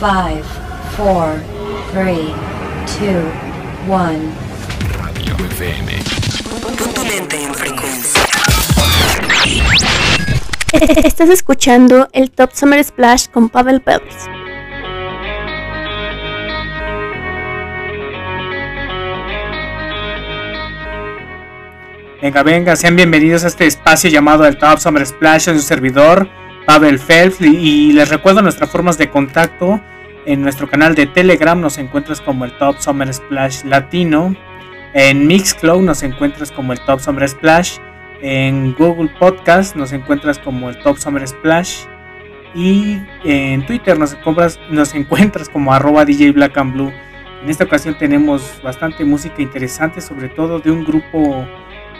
5, 4, 3, 2, 1. Radio FM. Punto lente en frecuencia. Estás escuchando el Top Summer Splash con Pavel Pelvis. Venga, venga, sean bienvenidos a este espacio llamado el Top Summer Splash en su servidor, Pavel Phelps. Y les recuerdo nuestras formas de contacto. En nuestro canal de Telegram nos encuentras como el Top Summer Splash Latino. En Mixcloud nos encuentras como el Top Summer Splash. En Google Podcast nos encuentras como el Top Summer Splash. Y en Twitter nos encuentras, como arroba DJ Black Blue. En esta ocasión tenemos bastante música interesante, sobre todo de un grupo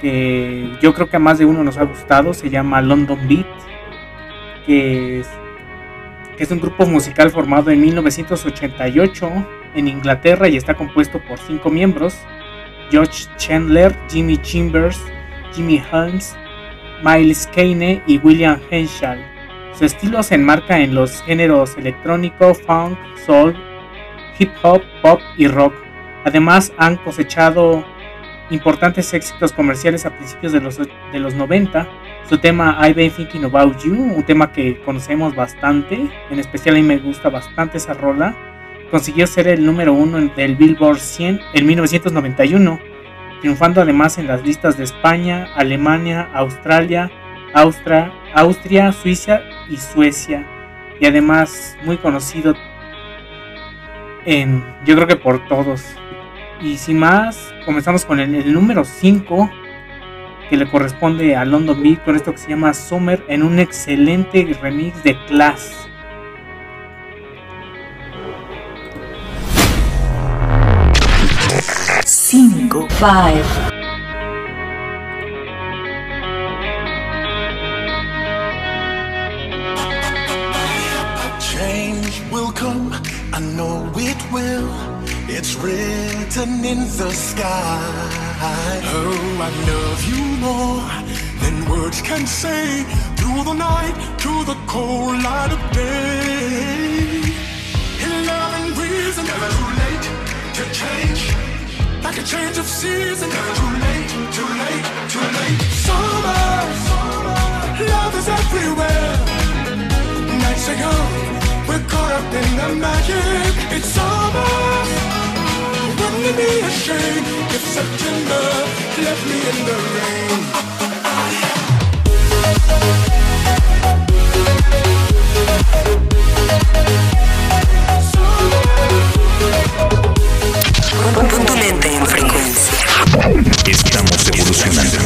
que yo creo que a más de uno nos ha gustado. Se llama London Beat, que es, un grupo musical formado en 1988 en Inglaterra y está compuesto por cinco miembros. George Chandler, Jimmy Chambers, Jimmy Holmes, Miles Kane y William Henschel. Su estilo se enmarca en los géneros electrónico, funk, soul, hip hop, pop y rock. Además han cosechado importantes éxitos comerciales a principios de los, de los 90. Su tema I've Been Thinking About You, un tema que conocemos bastante, en especial a mí me gusta bastante esa rola, consiguió ser el número uno del Billboard 100 en 1991 triunfando además en las listas de España, Alemania, Australia, Austria, Austria, Suiza y Suecia. Y además muy conocido en, yo creo que por todos. Y sin más, comenzamos con el, el número 5 que le corresponde a London Beat con esto que se llama Summer en un excelente remix de Class. Cinco. 5, Change will come, I know it will. It's written in the sky. Oh, I love you more than words can say. Through the night, to the cold light of day. Eleven reasons, never too late to change. Like a change of season, never too late, too late, too late. Summer, love is everywhere nights are young, we're caught up in the magic. It's summer. Wouldn't it be a shame September left me in the rain? Estamos evolucionando.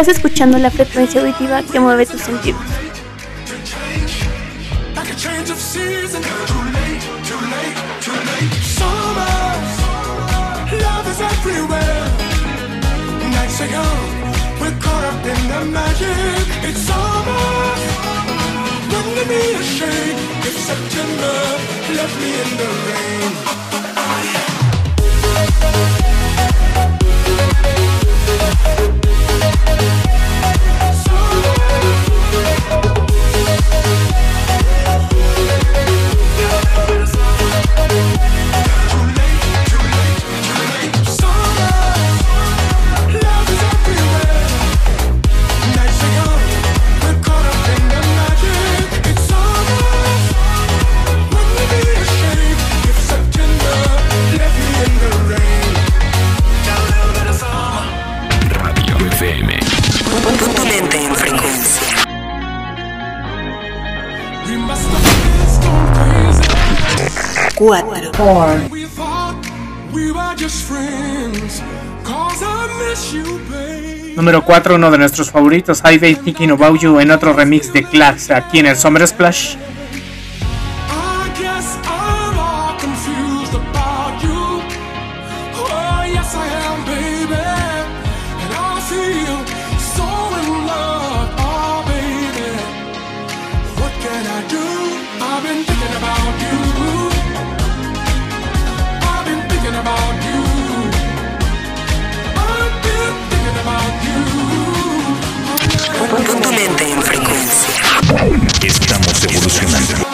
Estás escuchando la frecuencia auditiva que mueve tus sentidos. Thank 4 Número 4, uno de nuestros favoritos, High Day Thinking About You en otro remix de Clax aquí en el Summer Splash. evolucionando.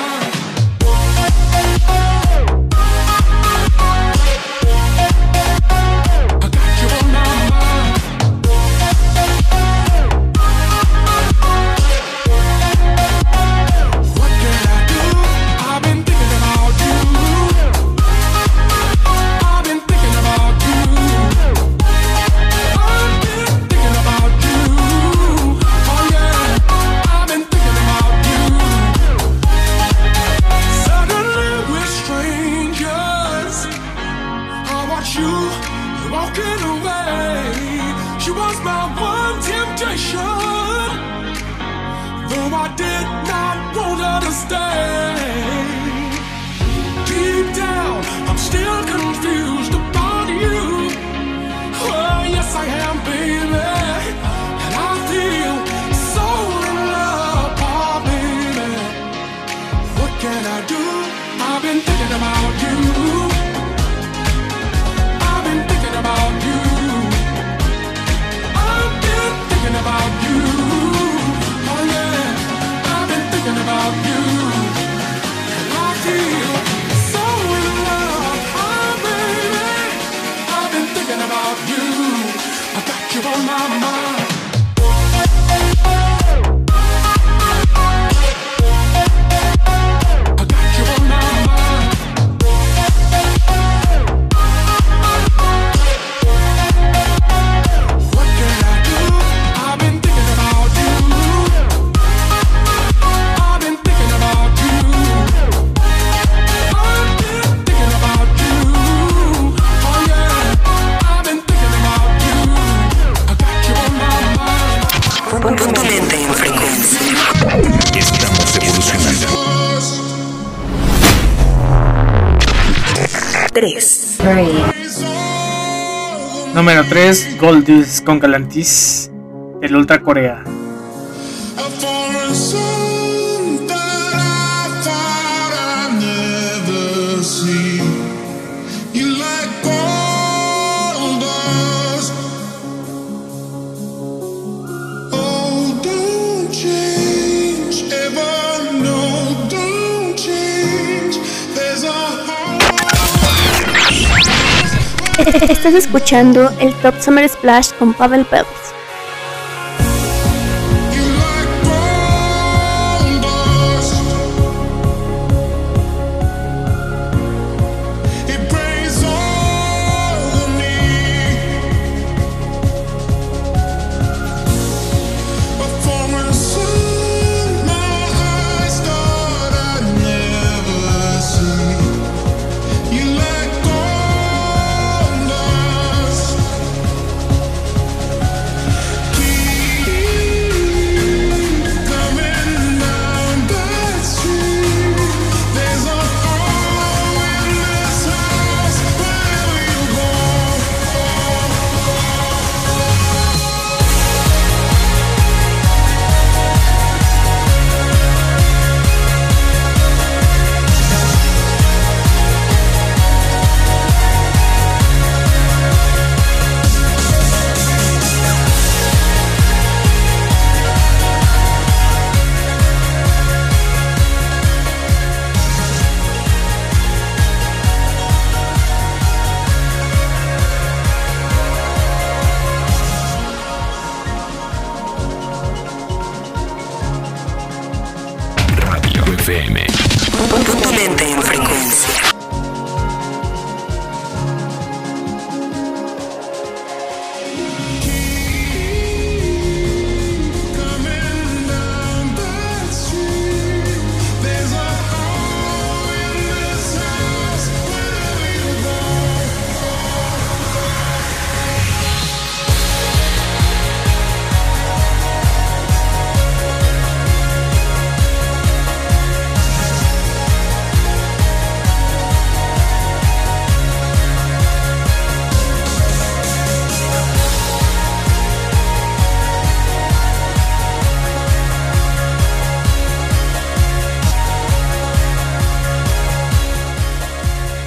been thinking about you. I've been thinking about you. I've been thinking about you. Oh yeah, I've been thinking about you. I feel so in love. Oh baby, I've been thinking about you. I got you on my mind. 3. Número 3, Gold con Galantis del Ultra Corea. Estás escuchando el Top Summer Splash con Pavel Pérez.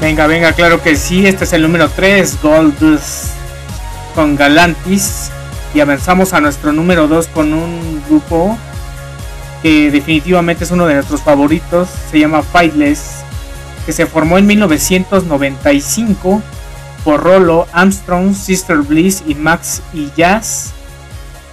Venga, venga, claro que sí. Este es el número 3, Goldust con Galantis. Y avanzamos a nuestro número 2 con un grupo que definitivamente es uno de nuestros favoritos. Se llama Fightless, que se formó en 1995 por Rolo, Armstrong, Sister Bliss y Max y Jazz.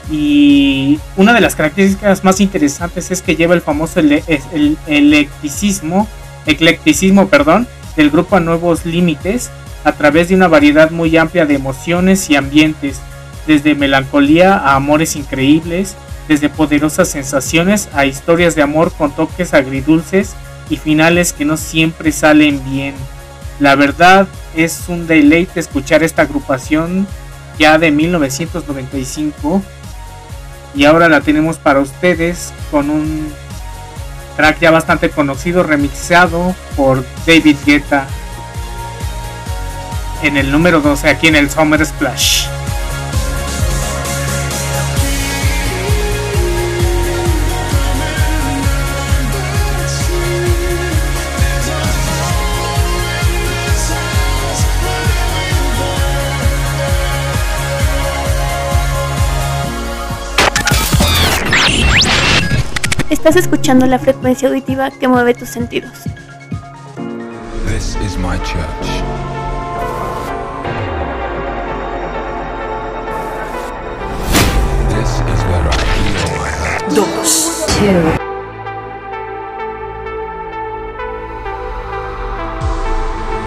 Y una de las características más interesantes es que lleva el famoso eclecticismo, eclecticismo perdón, del grupo a nuevos límites a través de una variedad muy amplia de emociones y ambientes, desde melancolía a amores increíbles, desde poderosas sensaciones a historias de amor con toques agridulces y finales que no siempre salen bien. La verdad es un deleite escuchar esta agrupación ya de 1995 y ahora la tenemos para ustedes con un track ya bastante conocido remixado por David Guetta en el número 12 aquí en el Summer Splash. Estás escuchando la frecuencia auditiva que mueve tus sentidos. This is my church. This is where I heal my hurt. dos, two,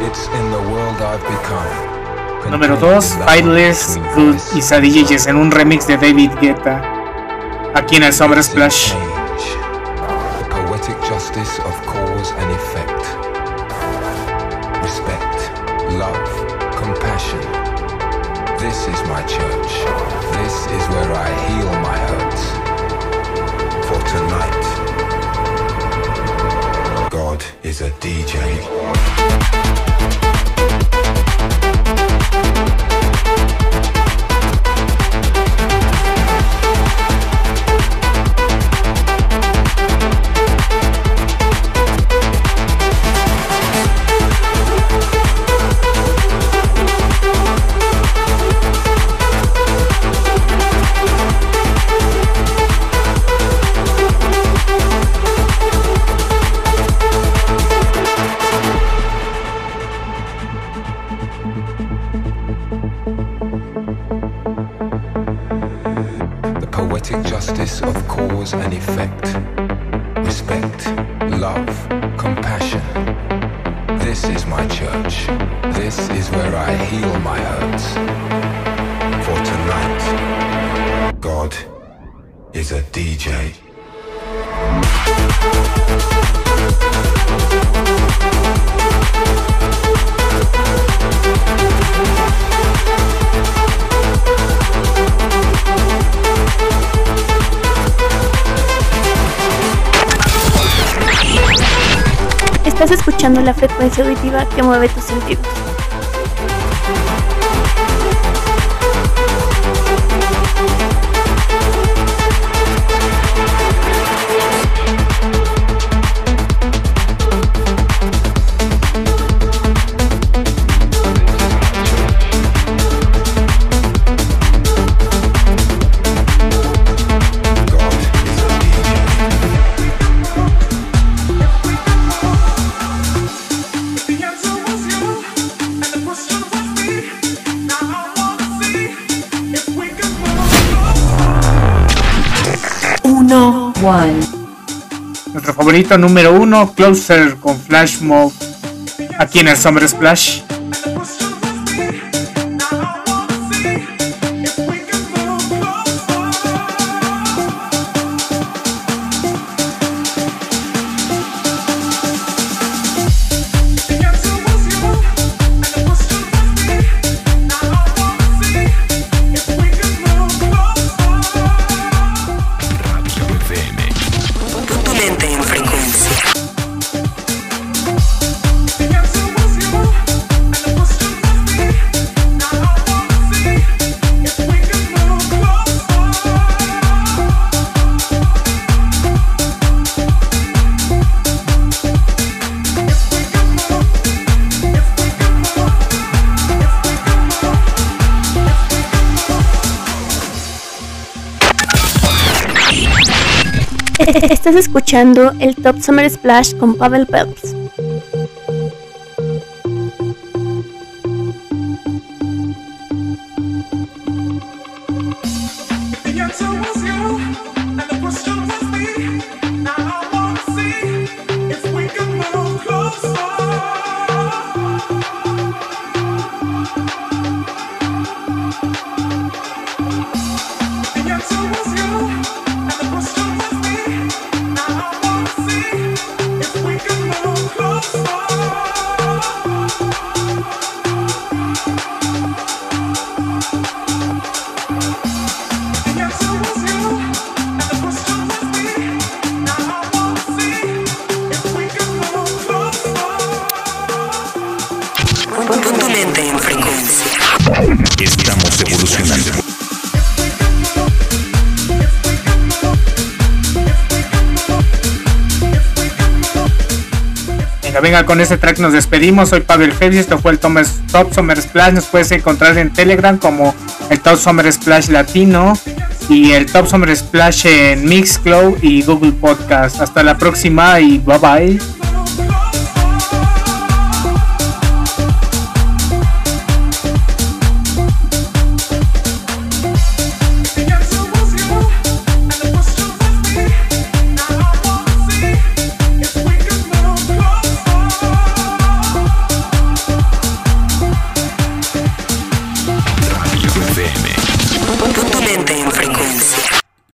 It's in the world I've become. Número Contained 2, in that Fightless, between Good y Sadie en un remix de David Guetta aquí en el Summer Splash. Compassion. This is my church. This is where I heal my hurts. For tonight, God is a DJ. God is a DJ. Estás escuchando la frecuencia auditiva que mueve tus sentidos. Favorito número 1, Closer con Flash Mob aquí en el Summer Splash. Estás escuchando el Top Summer Splash con Pavel Peltz. Venga, con este track nos despedimos. Soy Pavel y esto fue el Top Summer Splash. Nos puedes encontrar en Telegram como el Top Summer Splash Latino y el Top Summer Splash en Mixcloud y Google Podcast. Hasta la próxima y bye bye.